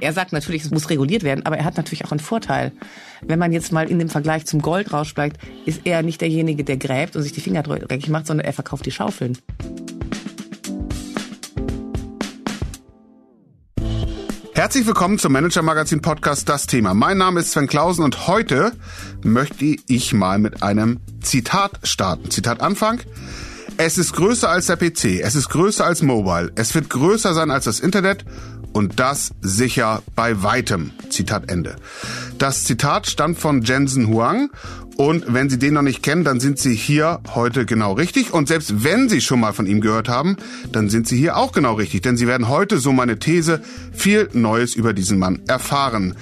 Er sagt natürlich, es muss reguliert werden, aber er hat natürlich auch einen Vorteil. Wenn man jetzt mal in dem Vergleich zum Goldrausch bleibt, ist er nicht derjenige, der gräbt und sich die Finger dreckig macht, sondern er verkauft die Schaufeln. Herzlich willkommen zum Manager Magazin Podcast Das Thema. Mein Name ist Sven Klausen und heute möchte ich mal mit einem Zitat starten. Zitat Anfang. Es ist größer als der PC, es ist größer als Mobile, es wird größer sein als das Internet und das sicher bei weitem. Zitat Ende. Das Zitat stammt von Jensen Huang und wenn Sie den noch nicht kennen, dann sind Sie hier heute genau richtig. Und selbst wenn Sie schon mal von ihm gehört haben, dann sind Sie hier auch genau richtig. Denn Sie werden heute, so meine These, viel Neues über diesen Mann erfahren.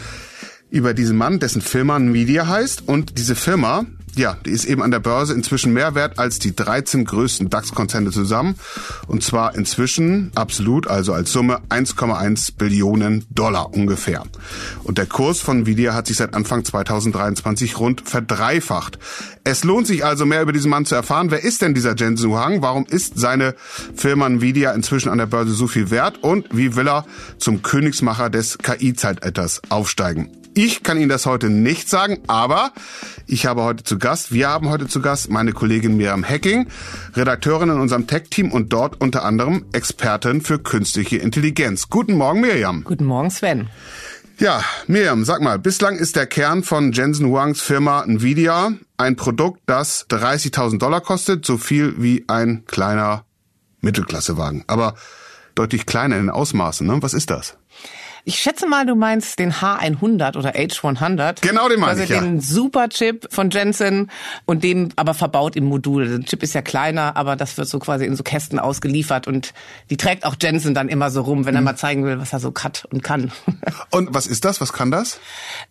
Über diesen Mann, dessen Firma Media heißt. Und diese Firma, ja, die ist eben an der Börse inzwischen mehr wert als die 13 größten DAX-Konzerne zusammen. Und zwar inzwischen absolut, also als Summe 1,1 Billionen Dollar ungefähr. Und der Kurs von Nvidia hat sich seit Anfang 2023 rund verdreifacht. Es lohnt sich also mehr über diesen Mann zu erfahren. Wer ist denn dieser Jensen Huang? Warum ist seine Firma Nvidia inzwischen an der Börse so viel wert? Und wie will er zum Königsmacher des KI-Zeitalters aufsteigen? Ich kann Ihnen das heute nicht sagen, aber ich habe heute zu Gast, wir haben heute zu Gast meine Kollegin Miriam Hacking, Redakteurin in unserem Tech-Team und dort unter anderem Expertin für künstliche Intelligenz. Guten Morgen, Miriam. Guten Morgen, Sven. Ja, Miriam, sag mal, bislang ist der Kern von Jensen Huangs Firma Nvidia ein Produkt, das 30.000 Dollar kostet, so viel wie ein kleiner Mittelklassewagen. Aber deutlich kleiner in den Ausmaßen, ne? Was ist das? Ich schätze mal, du meinst den H100 oder H100. Genau den meine also ich, ja. den Superchip von Jensen und den aber verbaut im Modul. Der Chip ist ja kleiner, aber das wird so quasi in so Kästen ausgeliefert und die trägt auch Jensen dann immer so rum, wenn er mal zeigen will, was er so kann und kann. Und was ist das? Was kann das?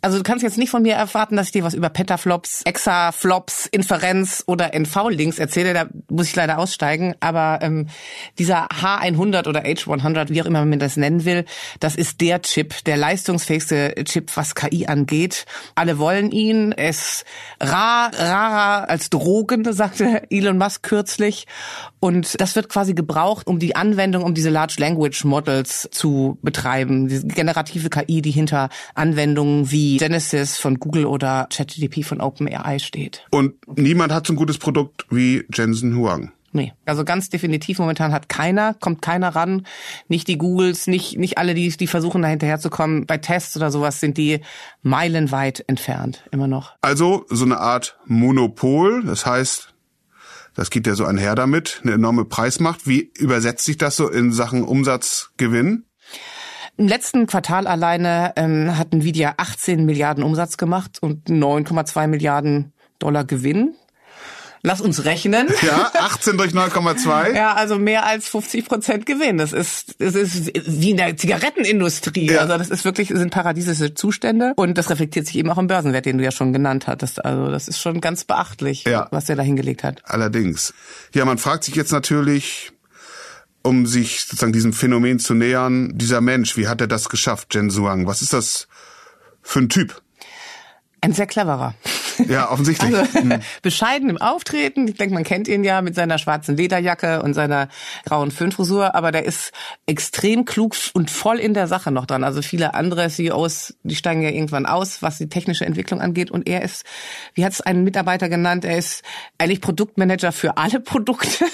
Also du kannst jetzt nicht von mir erwarten, dass ich dir was über Petaflops, Exaflops, Inferenz oder NV-Links erzähle. Da muss ich leider aussteigen. Aber ähm, dieser H100 oder H100, wie auch immer man das nennen will, das ist der Chip, der leistungsfähigste Chip, was KI angeht. Alle wollen ihn. Ist rar, rarer als Drogen, sagte Elon Musk kürzlich. Und das wird quasi gebraucht, um die Anwendung, um diese Large Language Models zu betreiben. Diese generative KI, die hinter Anwendungen wie Genesis von Google oder ChatGPT von OpenAI steht. Und niemand hat so ein gutes Produkt wie Jensen Huang. Nee, also ganz definitiv momentan hat keiner, kommt keiner ran. Nicht die Googles, nicht, nicht alle, die, die versuchen da hinterherzukommen. Bei Tests oder sowas sind die meilenweit entfernt, immer noch. Also so eine Art Monopol, das heißt, das geht ja so einher damit, eine enorme Preismacht. Wie übersetzt sich das so in Sachen Umsatzgewinn? Im letzten Quartal alleine ähm, hat Nvidia 18 Milliarden Umsatz gemacht und 9,2 Milliarden Dollar Gewinn. Lass uns rechnen. Ja, 18 durch 9,2. Ja, also mehr als 50 Prozent Gewinn. Das ist, das ist wie in der Zigarettenindustrie. Ja. Also das ist wirklich, sind paradiesische Zustände. Und das reflektiert sich eben auch im Börsenwert, den du ja schon genannt hattest. Also das ist schon ganz beachtlich, Ja. was er da hingelegt hat. Allerdings. Ja, man fragt sich jetzt natürlich, um sich sozusagen diesem Phänomen zu nähern, dieser Mensch, wie hat er das geschafft, Jen Suang? Was ist das für ein Typ? Ein sehr cleverer. Ja, offensichtlich. Also Hm. bescheiden im Auftreten. Ich denke, man kennt ihn ja mit seiner schwarzen Lederjacke und seiner grauen Föhnfrisur, aber der ist extrem klug und voll in der Sache noch dran. Also viele andere CEOs, die steigen ja irgendwann aus, was die technische Entwicklung angeht. Und er ist, wie hat es ein Mitarbeiter genannt, er ist eigentlich Produktmanager für alle Produkte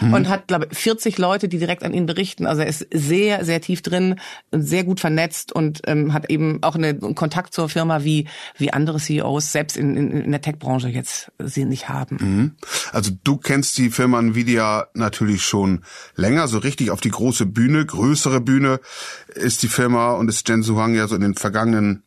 und hat, glaube ich, 40 Leute, die direkt an ihn berichten. Also er ist sehr, sehr tief drin und sehr gut vernetzt und ähm, hat eben auch einen Kontakt zur Firma, wie, wie andere CEOs selbst in, in, in der Tech-Branche jetzt sie nicht haben. Also du kennst die Firma Nvidia natürlich schon länger, so richtig auf die große Bühne, größere Bühne ist die Firma und ist Jen Suhang ja so in den vergangenen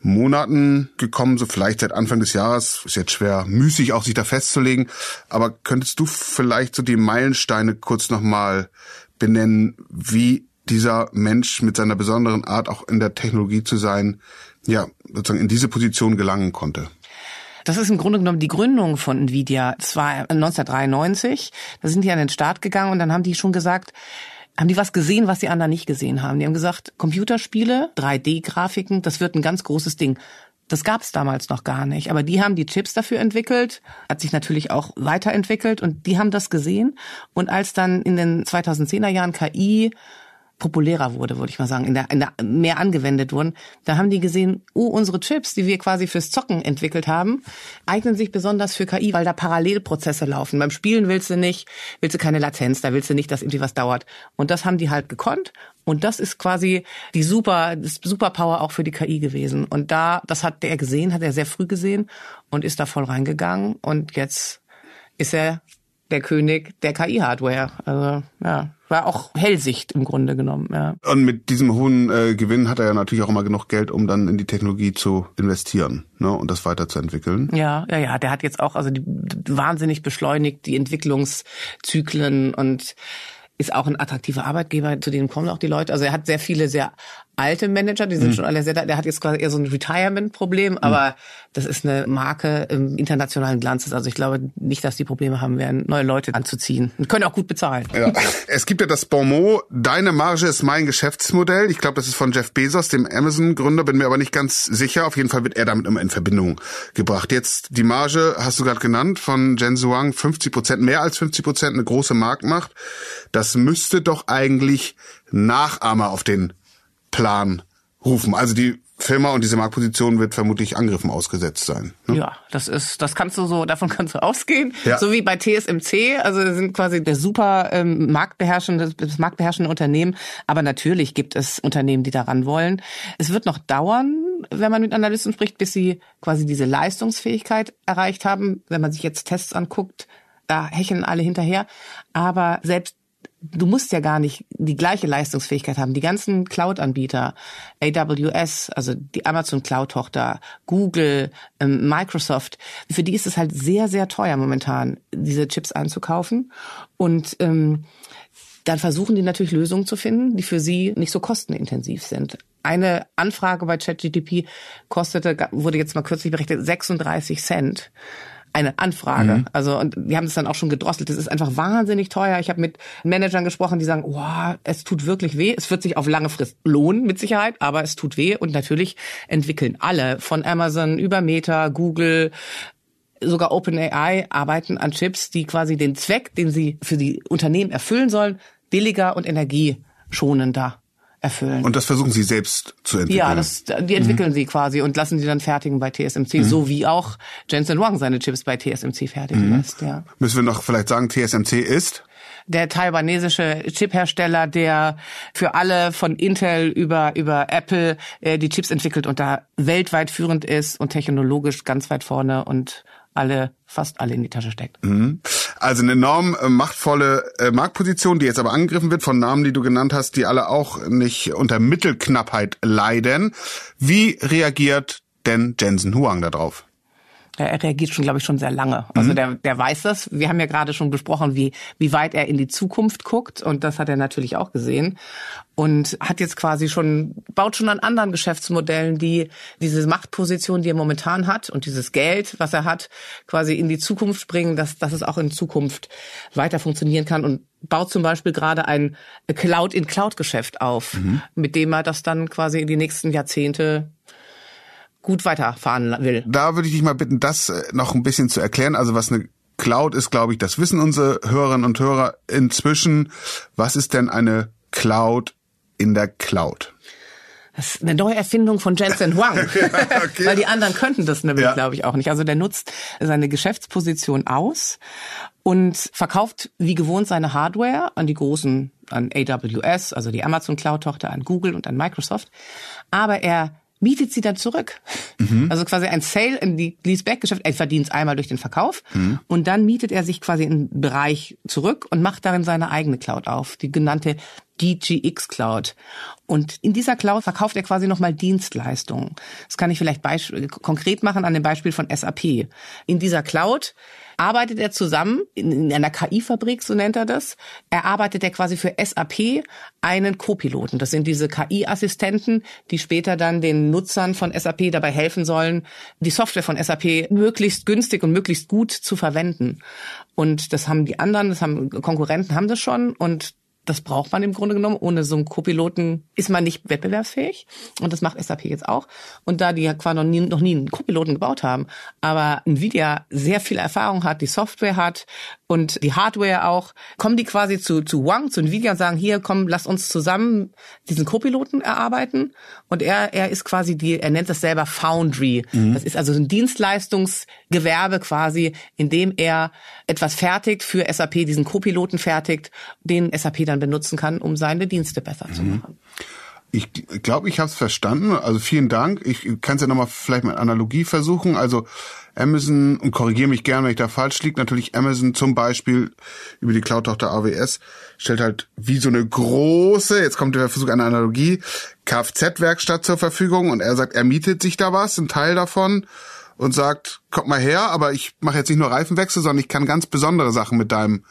Monaten gekommen, so vielleicht seit Anfang des Jahres. Ist jetzt schwer, müßig auch sich da festzulegen. Aber könntest du vielleicht so die Meilensteine kurz nochmal benennen, wie dieser Mensch mit seiner besonderen Art auch in der Technologie zu sein, ja, sozusagen in diese Position gelangen konnte? Das ist im Grunde genommen die Gründung von Nvidia. Es war 1993. Da sind die an den Start gegangen und dann haben die schon gesagt, haben die was gesehen, was die anderen nicht gesehen haben. Die haben gesagt, Computerspiele, 3D-Grafiken, das wird ein ganz großes Ding. Das gab es damals noch gar nicht. Aber die haben die Chips dafür entwickelt, hat sich natürlich auch weiterentwickelt und die haben das gesehen. Und als dann in den 2010er Jahren KI populärer wurde, würde ich mal sagen, in der, in der mehr angewendet wurden, da haben die gesehen, oh, unsere Chips, die wir quasi fürs Zocken entwickelt haben, eignen sich besonders für KI, weil da Parallelprozesse laufen. Beim Spielen willst du nicht, willst du keine Latenz, da willst du nicht, dass irgendwie was dauert. Und das haben die halt gekonnt. Und das ist quasi die super, das Superpower auch für die KI gewesen. Und da, das hat der gesehen, hat er sehr früh gesehen und ist da voll reingegangen. Und jetzt ist er der König der KI-Hardware. Also ja, war auch Hellsicht im Grunde genommen. Ja. Und mit diesem hohen äh, Gewinn hat er ja natürlich auch immer genug Geld, um dann in die Technologie zu investieren ne, und das weiterzuentwickeln. Ja, ja, ja. Der hat jetzt auch also die, wahnsinnig beschleunigt die Entwicklungszyklen und ist auch ein attraktiver Arbeitgeber, zu denen kommen auch die Leute. Also er hat sehr viele sehr alte Manager, die sind mhm. schon alle sehr, der hat jetzt quasi eher so ein Retirement-Problem, mhm. aber das ist eine Marke im internationalen Glanzes. Also ich glaube nicht, dass die Probleme haben werden, neue Leute anzuziehen und können auch gut bezahlen. Ja. es gibt ja das Bonmot, deine Marge ist mein Geschäftsmodell. Ich glaube, das ist von Jeff Bezos, dem Amazon-Gründer, bin mir aber nicht ganz sicher. Auf jeden Fall wird er damit immer in Verbindung gebracht. Jetzt die Marge, hast du gerade genannt, von Jen Zhuang, 50 Prozent, mehr als 50 Prozent, eine große Marktmacht. Das müsste doch eigentlich Nachahmer auf den Plan rufen. Also die Firma und diese Marktposition wird vermutlich Angriffen ausgesetzt sein. Ne? Ja, das ist, das kannst du so, davon kannst du ausgehen. Ja. So wie bei TSMC, also sind quasi der super ähm, marktbeherrschende, das marktbeherrschende Unternehmen. Aber natürlich gibt es Unternehmen, die daran wollen. Es wird noch dauern, wenn man mit Analysten spricht, bis sie quasi diese Leistungsfähigkeit erreicht haben. Wenn man sich jetzt Tests anguckt, da hecheln alle hinterher. Aber selbst du musst ja gar nicht die gleiche Leistungsfähigkeit haben. Die ganzen Cloud-Anbieter, AWS, also die Amazon Cloud-Tochter, Google, ähm, Microsoft, für die ist es halt sehr, sehr teuer momentan, diese Chips einzukaufen. Und ähm, dann versuchen die natürlich Lösungen zu finden, die für sie nicht so kostenintensiv sind. Eine Anfrage bei ChatGTP kostete, wurde jetzt mal kürzlich berechnet, 36 Cent eine Anfrage. Mhm. Also und wir haben das dann auch schon gedrosselt. Das ist einfach wahnsinnig teuer. Ich habe mit Managern gesprochen, die sagen, oh, es tut wirklich weh. Es wird sich auf lange Frist lohnen, mit Sicherheit, aber es tut weh. Und natürlich entwickeln alle von Amazon über Meta, Google, sogar OpenAI arbeiten an Chips, die quasi den Zweck, den sie für die Unternehmen erfüllen sollen, billiger und energieschonender erfüllen. Und das versuchen Sie selbst zu entwickeln? Ja, das, die entwickeln mhm. sie quasi und lassen sie dann fertigen bei TSMC, mhm. so wie auch Jensen Huang seine Chips bei TSMC fertigen mhm. lässt. Ja. Müssen wir noch vielleicht sagen, TSMC ist? Der taiwanesische Chiphersteller, der für alle von Intel über über Apple äh, die Chips entwickelt und da weltweit führend ist und technologisch ganz weit vorne und alle, fast alle in die Tasche steckt. Mhm. Also eine enorm äh, machtvolle äh, Marktposition, die jetzt aber angegriffen wird von Namen, die du genannt hast, die alle auch nicht unter Mittelknappheit leiden. Wie reagiert denn Jensen Huang darauf? Er reagiert schon, glaube ich, schon sehr lange. Also mhm. der, der weiß das. Wir haben ja gerade schon besprochen, wie, wie weit er in die Zukunft guckt. Und das hat er natürlich auch gesehen. Und hat jetzt quasi schon, baut schon an anderen Geschäftsmodellen, die diese Machtposition, die er momentan hat und dieses Geld, was er hat, quasi in die Zukunft bringen, dass, dass es auch in Zukunft weiter funktionieren kann und baut zum Beispiel gerade ein Cloud-in-Cloud-Geschäft auf, mhm. mit dem er das dann quasi in die nächsten Jahrzehnte gut weiterfahren will. Da würde ich dich mal bitten, das äh, noch ein bisschen zu erklären. Also was eine Cloud ist, glaube ich, das wissen unsere Hörerinnen und Hörer inzwischen. Was ist denn eine Cloud in der Cloud? Das ist eine neue Erfindung von Jensen Huang. okay. Weil die anderen könnten das nämlich, ja. glaube ich, auch nicht. Also der nutzt seine Geschäftsposition aus und verkauft wie gewohnt seine Hardware an die großen, an AWS, also die Amazon Cloud-Tochter, an Google und an Microsoft. Aber er mietet sie dann zurück. Mhm. Also quasi ein Sale in die Leaseback-Geschäft. Er verdient es einmal durch den Verkauf mhm. und dann mietet er sich quasi einen Bereich zurück und macht darin seine eigene Cloud auf, die genannte DGX Cloud. Und in dieser Cloud verkauft er quasi nochmal Dienstleistungen. Das kann ich vielleicht konkret machen an dem Beispiel von SAP. In dieser Cloud arbeitet er zusammen in, in einer KI-Fabrik, so nennt er das. Er arbeitet er quasi für SAP einen Co-Piloten. Das sind diese KI-Assistenten, die später dann den Nutzern von SAP dabei helfen sollen, die Software von SAP möglichst günstig und möglichst gut zu verwenden. Und das haben die anderen, das haben Konkurrenten haben das schon und das braucht man im Grunde genommen. Ohne so einen Co-Piloten ist man nicht wettbewerbsfähig. Und das macht SAP jetzt auch. Und da die ja quasi noch nie, noch nie einen Co-Piloten gebaut haben, aber Nvidia sehr viel Erfahrung hat, die Software hat und die Hardware auch, kommen die quasi zu, zu Wang, zu Nvidia und sagen, hier, komm, lass uns zusammen diesen Co-Piloten erarbeiten. Und er, er ist quasi die, er nennt das selber Foundry. Mhm. Das ist also ein Dienstleistungsgewerbe quasi, in dem er etwas fertigt für SAP, diesen Co-Piloten fertigt, den SAP dann benutzen kann, um seine Dienste besser mhm. zu machen. Ich glaube, ich habe es verstanden. Also vielen Dank. Ich kann es ja nochmal vielleicht mit Analogie versuchen. Also Amazon, und korrigiere mich gern, wenn ich da falsch liege, natürlich Amazon zum Beispiel über die Cloud-Tochter AWS stellt halt wie so eine große, jetzt kommt der Versuch einer Analogie, Kfz-Werkstatt zur Verfügung und er sagt, er mietet sich da was, ein Teil davon und sagt, kommt mal her, aber ich mache jetzt nicht nur Reifenwechsel, sondern ich kann ganz besondere Sachen mit deinem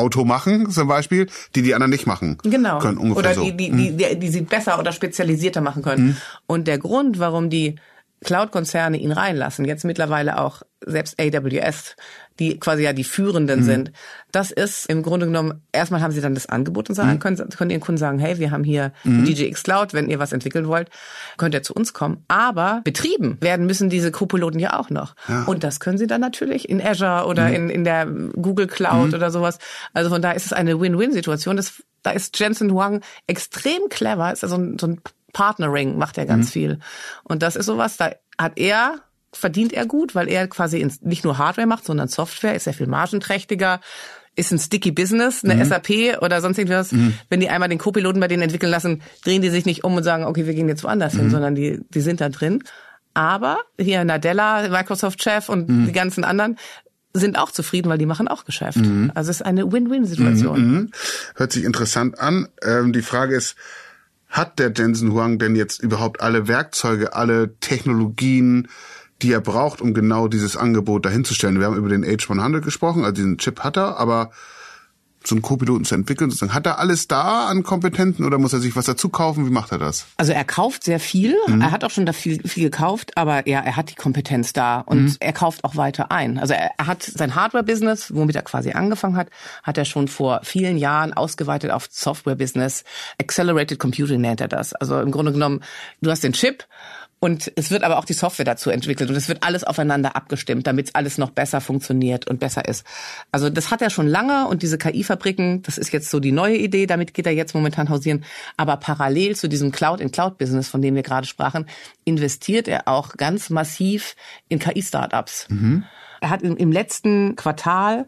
Auto machen, zum Beispiel, die die anderen nicht machen genau. können. Ungefähr oder die, so. die, die, hm. die, die sie besser oder spezialisierter machen können. Mhm. Und der Grund, warum die Cloud-Konzerne ihn reinlassen, jetzt mittlerweile auch selbst AWS, die quasi ja die führenden mhm. sind. Das ist im Grunde genommen, erstmal haben sie dann das Angebot und sagen, mhm. können, können ihren Kunden sagen, hey, wir haben hier mhm. DJX Cloud, wenn ihr was entwickeln wollt, könnt ihr zu uns kommen. Aber betrieben werden müssen diese Co-Piloten ja auch noch. Ja. Und das können sie dann natürlich in Azure oder mhm. in, in der Google Cloud mhm. oder sowas. Also von daher ist es eine Win-Win-Situation. Das, da ist Jensen Huang extrem clever, ist also so ein Partnering macht er ganz mhm. viel. Und das ist sowas, da hat er, verdient er gut, weil er quasi nicht nur Hardware macht, sondern Software, ist sehr viel margenträchtiger, ist ein sticky Business, eine mhm. SAP oder sonst irgendwas. Mhm. Wenn die einmal den Co-Piloten bei denen entwickeln lassen, drehen die sich nicht um und sagen, okay, wir gehen jetzt woanders hin, mhm. sondern die, die sind da drin. Aber hier Nadella, Microsoft-Chef und mhm. die ganzen anderen sind auch zufrieden, weil die machen auch Geschäft. Mhm. Also es ist eine Win-Win-Situation. Mhm. Hört sich interessant an. Ähm, die Frage ist, hat der Jensen Huang denn jetzt überhaupt alle Werkzeuge, alle Technologien, die er braucht, um genau dieses Angebot dahinzustellen? Wir haben über den H100 gesprochen, also diesen Chip hat er, aber so einen Co-Piloten zu entwickeln? Hat er alles da an Kompetenten oder muss er sich was dazu kaufen? Wie macht er das? Also er kauft sehr viel. Mhm. Er hat auch schon da viel, viel gekauft, aber ja, er hat die Kompetenz da und mhm. er kauft auch weiter ein. Also er, er hat sein Hardware-Business, womit er quasi angefangen hat, hat er schon vor vielen Jahren ausgeweitet auf Software-Business. Accelerated Computing nennt er das. Also im Grunde genommen, du hast den Chip und es wird aber auch die Software dazu entwickelt und es wird alles aufeinander abgestimmt, damit alles noch besser funktioniert und besser ist. Also das hat er schon lange und diese KI-Fabriken, das ist jetzt so die neue Idee, damit geht er jetzt momentan hausieren. Aber parallel zu diesem Cloud-in-Cloud-Business, von dem wir gerade sprachen, investiert er auch ganz massiv in KI-Startups. Mhm. Er hat im, letzten Quartal,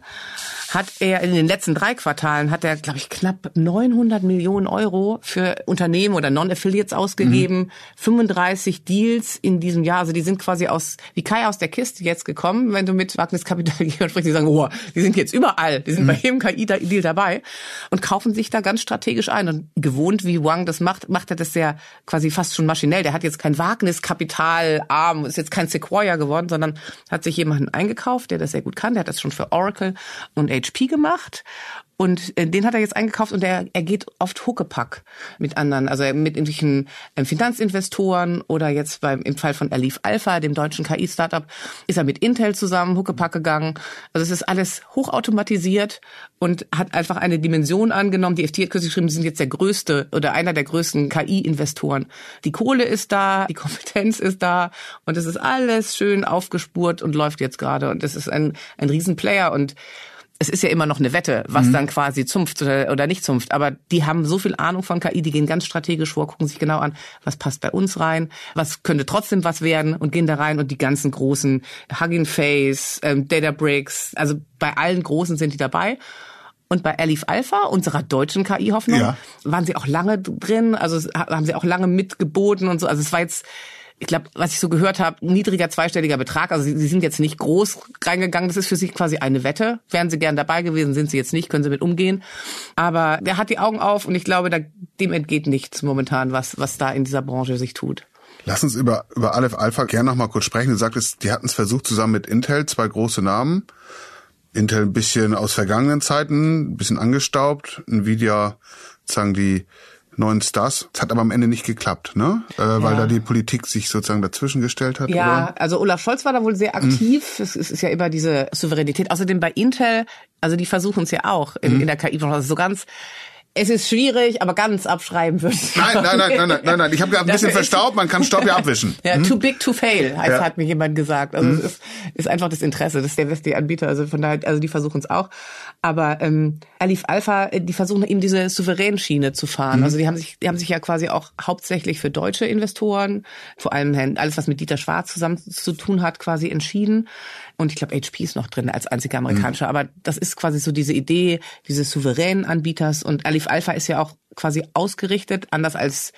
hat er, in den letzten drei Quartalen hat er, glaube ich, knapp 900 Millionen Euro für Unternehmen oder Non-Affiliates ausgegeben. Mhm. 35 Deals in diesem Jahr. Also die sind quasi aus, wie Kai aus der Kiste jetzt gekommen. Wenn du mit Wagnis Kapital sprichst, die sagen, oh, die sind jetzt überall. Die sind mhm. bei jedem KI-Deal dabei und kaufen sich da ganz strategisch ein. Und gewohnt, wie Wang das macht, macht er das ja quasi fast schon maschinell. Der hat jetzt kein Wagniskapital-Arm, ist jetzt kein Sequoia geworden, sondern hat sich jemanden eingekauft eingekauft, der das sehr gut kann. Der hat das schon für Oracle und HP gemacht. Und äh, den hat er jetzt eingekauft und er, er geht oft Huckepack mit anderen, also mit irgendwelchen ähm, Finanzinvestoren oder jetzt beim im Fall von Alif Alpha, dem deutschen KI-Startup, ist er mit Intel zusammen Huckepack gegangen. Also es ist alles hochautomatisiert und hat einfach eine Dimension angenommen. Die FT hat kürzlich geschrieben, sie sind jetzt der größte oder einer der größten KI-Investoren. Die Kohle ist da, die Kompetenz ist da und es ist alles schön aufgespurt und läuft jetzt gerade. Und das ist ein, ein Riesenplayer und es ist ja immer noch eine Wette, was mhm. dann quasi zumpft oder, oder nicht zumpft. Aber die haben so viel Ahnung von KI, die gehen ganz strategisch vor, gucken sich genau an, was passt bei uns rein, was könnte trotzdem was werden und gehen da rein und die ganzen großen Hugging Face, ähm, Databricks, also bei allen großen sind die dabei. Und bei Elif Alpha, unserer deutschen KI-Hoffnung, ja. waren sie auch lange drin, also haben sie auch lange mitgeboten und so. Also es war jetzt ich glaube, was ich so gehört habe, niedriger zweistelliger Betrag. Also sie, sie, sind jetzt nicht groß reingegangen. Das ist für sie quasi eine Wette. Wären sie gern dabei gewesen, sind sie jetzt nicht, können sie mit umgehen. Aber der hat die Augen auf und ich glaube, da, dem entgeht nichts momentan, was, was da in dieser Branche sich tut. Lass uns über, über Aleph Alpha gerne noch mal kurz sprechen. Du sagtest, die hatten es versucht zusammen mit Intel, zwei große Namen. Intel ein bisschen aus vergangenen Zeiten, ein bisschen angestaubt. Nvidia, sagen die neuen Stars. Das hat aber am Ende nicht geklappt, ne? Äh, ja. Weil da die Politik sich sozusagen dazwischen gestellt hat. Ja, oder? also Olaf Scholz war da wohl sehr aktiv. Mhm. Es ist ja immer diese Souveränität. Außerdem bei Intel, also die versuchen es ja auch in, mhm. in der KI-Branche. Also so ganz Es ist schwierig, aber ganz abschreiben würde ich Nein, nein, nein, nein, nein, nein. Ich habe gerade ein bisschen verstaubt, man kann Staub ja abwischen. Ja, Hm? too big to fail, heißt, Ja. Hm? hat mir jemand gesagt. Also es ist, ist einfach das Interesse, das ist der westliche Anbieter, also von daher, also die versuchen es auch. Aber ähm, Alif Alpha, äh, die versuchen eben diese Souveränschiene zu fahren. Hm. Also die haben sich, die haben sich ja quasi auch hauptsächlich für deutsche Investoren, vor allem alles, was mit Dieter Schwarz zusammen zu tun hat, quasi entschieden. Und ich glaube, HP ist noch drin als einziger amerikanischer. Aber das ist quasi so diese Idee dieses souveränen Anbieters. Und Alif Alpha ist ja auch quasi ausgerichtet, anders als,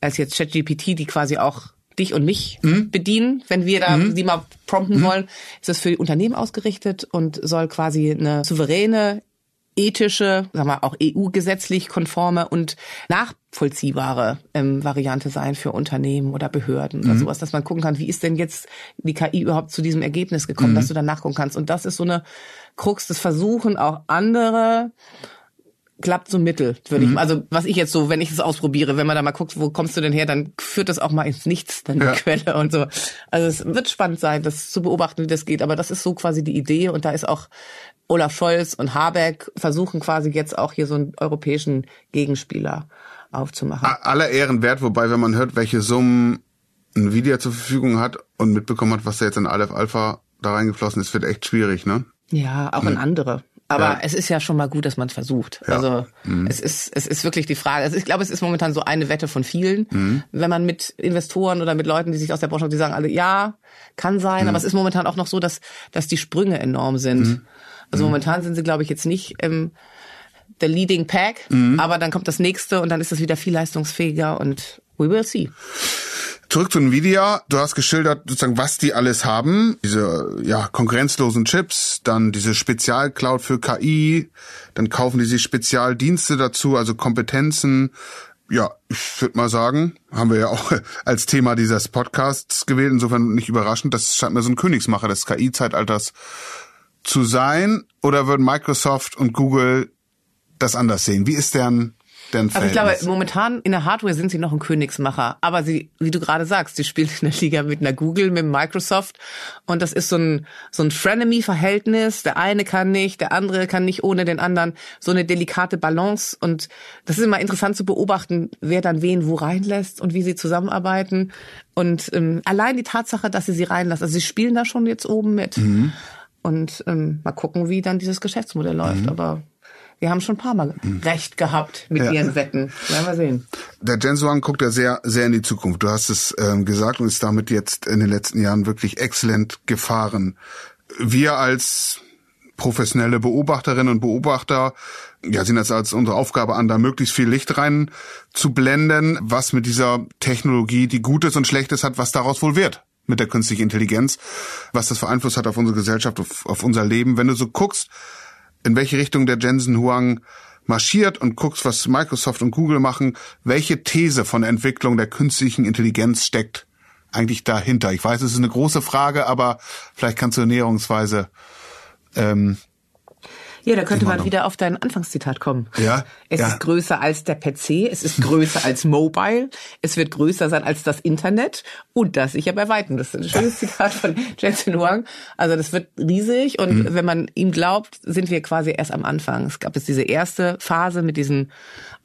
als jetzt ChatGPT, die quasi auch dich und mich bedienen, wenn wir da die mal prompten wollen, ist das für die Unternehmen ausgerichtet und soll quasi eine souveräne, ethische, sagen wir auch EU-gesetzlich konforme und nachvollziehbare ähm, Variante sein für Unternehmen oder Behörden oder sowas, dass man gucken kann, wie ist denn jetzt die KI überhaupt zu diesem Ergebnis gekommen, dass du dann nachgucken kannst. Und das ist so eine Krux, das versuchen auch andere klappt so mittel, würde ich. Also was ich jetzt so, wenn ich es ausprobiere, wenn man da mal guckt, wo kommst du denn her, dann führt das auch mal ins Nichts, dann die Ja. Quelle und so. Also es wird spannend sein, das zu beobachten, wie das geht. Aber das ist so quasi die Idee und da ist auch Olaf Scholz und Habeck versuchen quasi jetzt auch hier so einen europäischen Gegenspieler aufzumachen. Aller Ehren wert, wobei, wenn man hört, welche Summen Nvidia zur Verfügung hat und mitbekommen hat, was da jetzt in Aleph Alpha da reingeflossen ist, wird echt schwierig, ne? Ja, auch in andere. Aber Ja. es ist ja schon mal gut, dass man es versucht. Ja. Also es ist es ist wirklich die Frage. Also ich glaube, es ist momentan so eine Wette von vielen, Mhm. wenn man mit Investoren oder mit Leuten, die sich aus der Branche, die sagen alle, ja, kann sein, Mhm. aber es ist momentan auch noch so, dass dass die Sprünge enorm sind. Mhm. Also momentan sind sie, glaube ich, jetzt nicht ähm, der Leading Pack, Mhm. aber dann kommt das nächste und dann ist es wieder viel leistungsfähiger und we will see. Zurück zu Nvidia. Du hast geschildert, sozusagen, was die alles haben. Diese, ja, konkurrenzlosen Chips, dann diese Spezialcloud für KI, dann kaufen die sich Spezialdienste dazu, also Kompetenzen. Ja, ich würde mal sagen, haben wir ja auch als Thema dieses Podcasts gewählt, insofern nicht überraschend. Das scheint mir so ein Königsmacher des KI-Zeitalters zu sein. Oder würden Microsoft und Google das anders sehen? Wie ist deren, deren Also ich glaube, momentan in der Hardware sind sie noch ein Königsmacher. Aber sie, wie du gerade sagst, sie spielen in der Liga mit einer Google, mit Microsoft. Und das ist so ein, so ein Frenemy-Verhältnis. Der eine kann nicht, der andere kann nicht ohne den anderen. So eine delikate Balance. Und das ist immer interessant zu beobachten, wer dann wen wo reinlässt und wie sie zusammenarbeiten. Und ähm, allein die Tatsache, dass sie sie reinlassen. Also sie spielen da schon jetzt oben mit. Und ähm, mal gucken, wie dann dieses Geschäftsmodell läuft. Aber wir haben schon ein paar Mal recht gehabt mit Ja. ihren Wetten. Werden wir sehen. Der Jensuan guckt ja sehr, sehr in die Zukunft. Du hast es ähm, gesagt und ist damit jetzt in den letzten Jahren wirklich exzellent gefahren. Wir als professionelle Beobachterinnen und Beobachter ja, sehen das als unsere Aufgabe an, da möglichst viel Licht rein zu blenden, was mit dieser Technologie, die Gutes und Schlechtes hat, was daraus wohl wird mit der künstlichen Intelligenz, was das für Einfluss hat auf unsere Gesellschaft, auf, auf unser Leben. Wenn du so guckst, in welche Richtung der Jensen Huang marschiert und guckst, was Microsoft und Google machen, welche These von der Entwicklung der künstlichen Intelligenz steckt eigentlich dahinter? Ich weiß, es ist eine große Frage, aber vielleicht kannst du näherungsweise ähm, Ja, da könnte man wieder auf dein Anfangszitat kommen. Ja, Es ja. ist größer als der PC, es ist größer als Mobile, es wird größer sein als das Internet und das sicher bei Weitem. Das ist ein schönes Zitat von Jensen Huang. Also das wird riesig und Mhm. wenn man ihm glaubt, sind wir quasi erst am Anfang. Es gab jetzt diese erste Phase mit diesen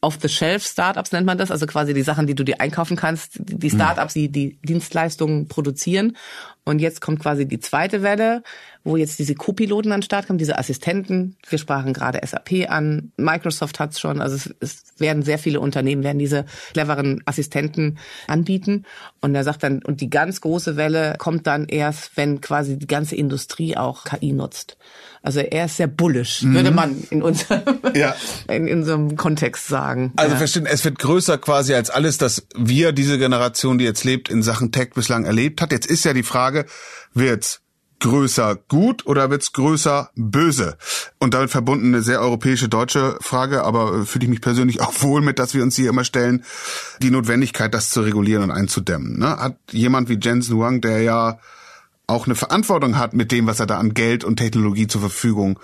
Off-the-Shelf-Startups nennt man das, also quasi die Sachen, die du dir einkaufen kannst, die Startups, die die Dienstleistungen produzieren. Und jetzt kommt quasi die zweite Welle, wo jetzt diese Co-Piloten an den Start kommen, diese Assistenten. Wir sprachen gerade SAP an, Microsoft hat's schon, also es, es werden sehr viele Unternehmen werden diese cleveren Assistenten anbieten. Und er sagt dann, und die ganz große Welle kommt dann erst, wenn quasi die ganze Industrie auch KI nutzt. Also er ist sehr bullish, würde man in unserem, Ja. in, einem Kontext sagen. Also ja. verstehen, es wird größer quasi als alles, das wir, diese Generation, die jetzt lebt, in Sachen Tech bislang erlebt hat. Jetzt ist ja die Frage, wird's größer gut oder wird's größer böse? Und damit verbunden eine sehr europäische deutsche Frage, aber äh, fühle ich mich persönlich auch wohl mit, dass wir uns hier immer stellen, die Notwendigkeit, das zu regulieren und einzudämmen. Ne? Hat jemand wie Jensen Huang, der ja auch eine Verantwortung hat mit dem, was er da an Geld und Technologie zur Verfügung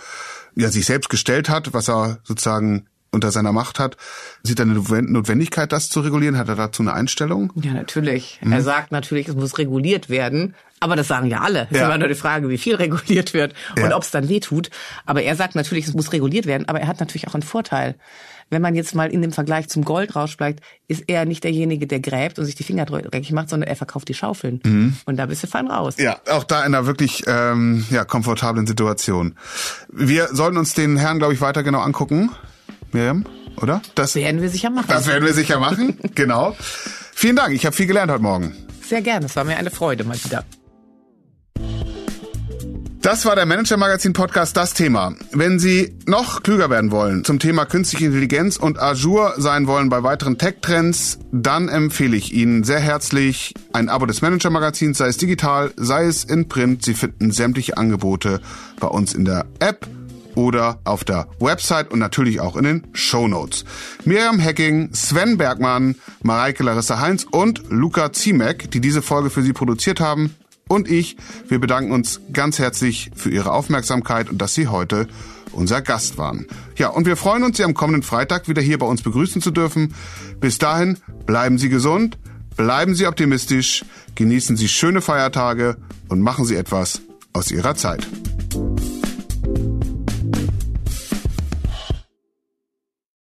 ja sich selbst gestellt hat, was er sozusagen unter seiner Macht hat. Sieht er eine Notwendigkeit, das zu regulieren? Hat er dazu eine Einstellung? Ja, natürlich. Mhm. Er sagt natürlich, es muss reguliert werden. Aber das sagen ja alle. Es ja. ist immer nur die Frage, wie viel reguliert wird und ja. ob es dann weh tut. Aber er sagt natürlich, es muss reguliert werden. Aber er hat natürlich auch einen Vorteil. Wenn man jetzt mal in dem Vergleich zum Goldrausch bleibt, ist er nicht derjenige, der gräbt und sich die Finger dreckig macht, sondern er verkauft die Schaufeln. Mhm. Und da bist du fein raus. Ja, auch da in einer wirklich ähm, ja, komfortablen Situation. Wir sollten uns den Herrn, glaube ich, weiter genau angucken. Miriam, oder? Das werden wir sicher machen. Das werden wir sicher machen, genau. Vielen Dank, ich habe viel gelernt heute Morgen. Sehr gerne, es war mir eine Freude mal wieder. Das war der Manager Magazin Podcast Das Thema. Wenn Sie noch klüger werden wollen zum Thema künstliche Intelligenz und Azure sein wollen bei weiteren Tech-Trends, dann empfehle ich Ihnen sehr herzlich ein Abo des Manager Magazins, sei es digital, sei es in Print. Sie finden sämtliche Angebote bei uns in der App oder auf der Website und natürlich auch in den Show Notes. Miriam Hecking, Sven Bergmann, Mareike Larissa Heinz und Luca Ziemek, die diese Folge für Sie produziert haben, und ich, wir bedanken uns ganz herzlich für Ihre Aufmerksamkeit und dass Sie heute unser Gast waren. Ja, und wir freuen uns, Sie am kommenden Freitag wieder hier bei uns begrüßen zu dürfen. Bis dahin, bleiben Sie gesund, bleiben Sie optimistisch, genießen Sie schöne Feiertage und machen Sie etwas aus Ihrer Zeit.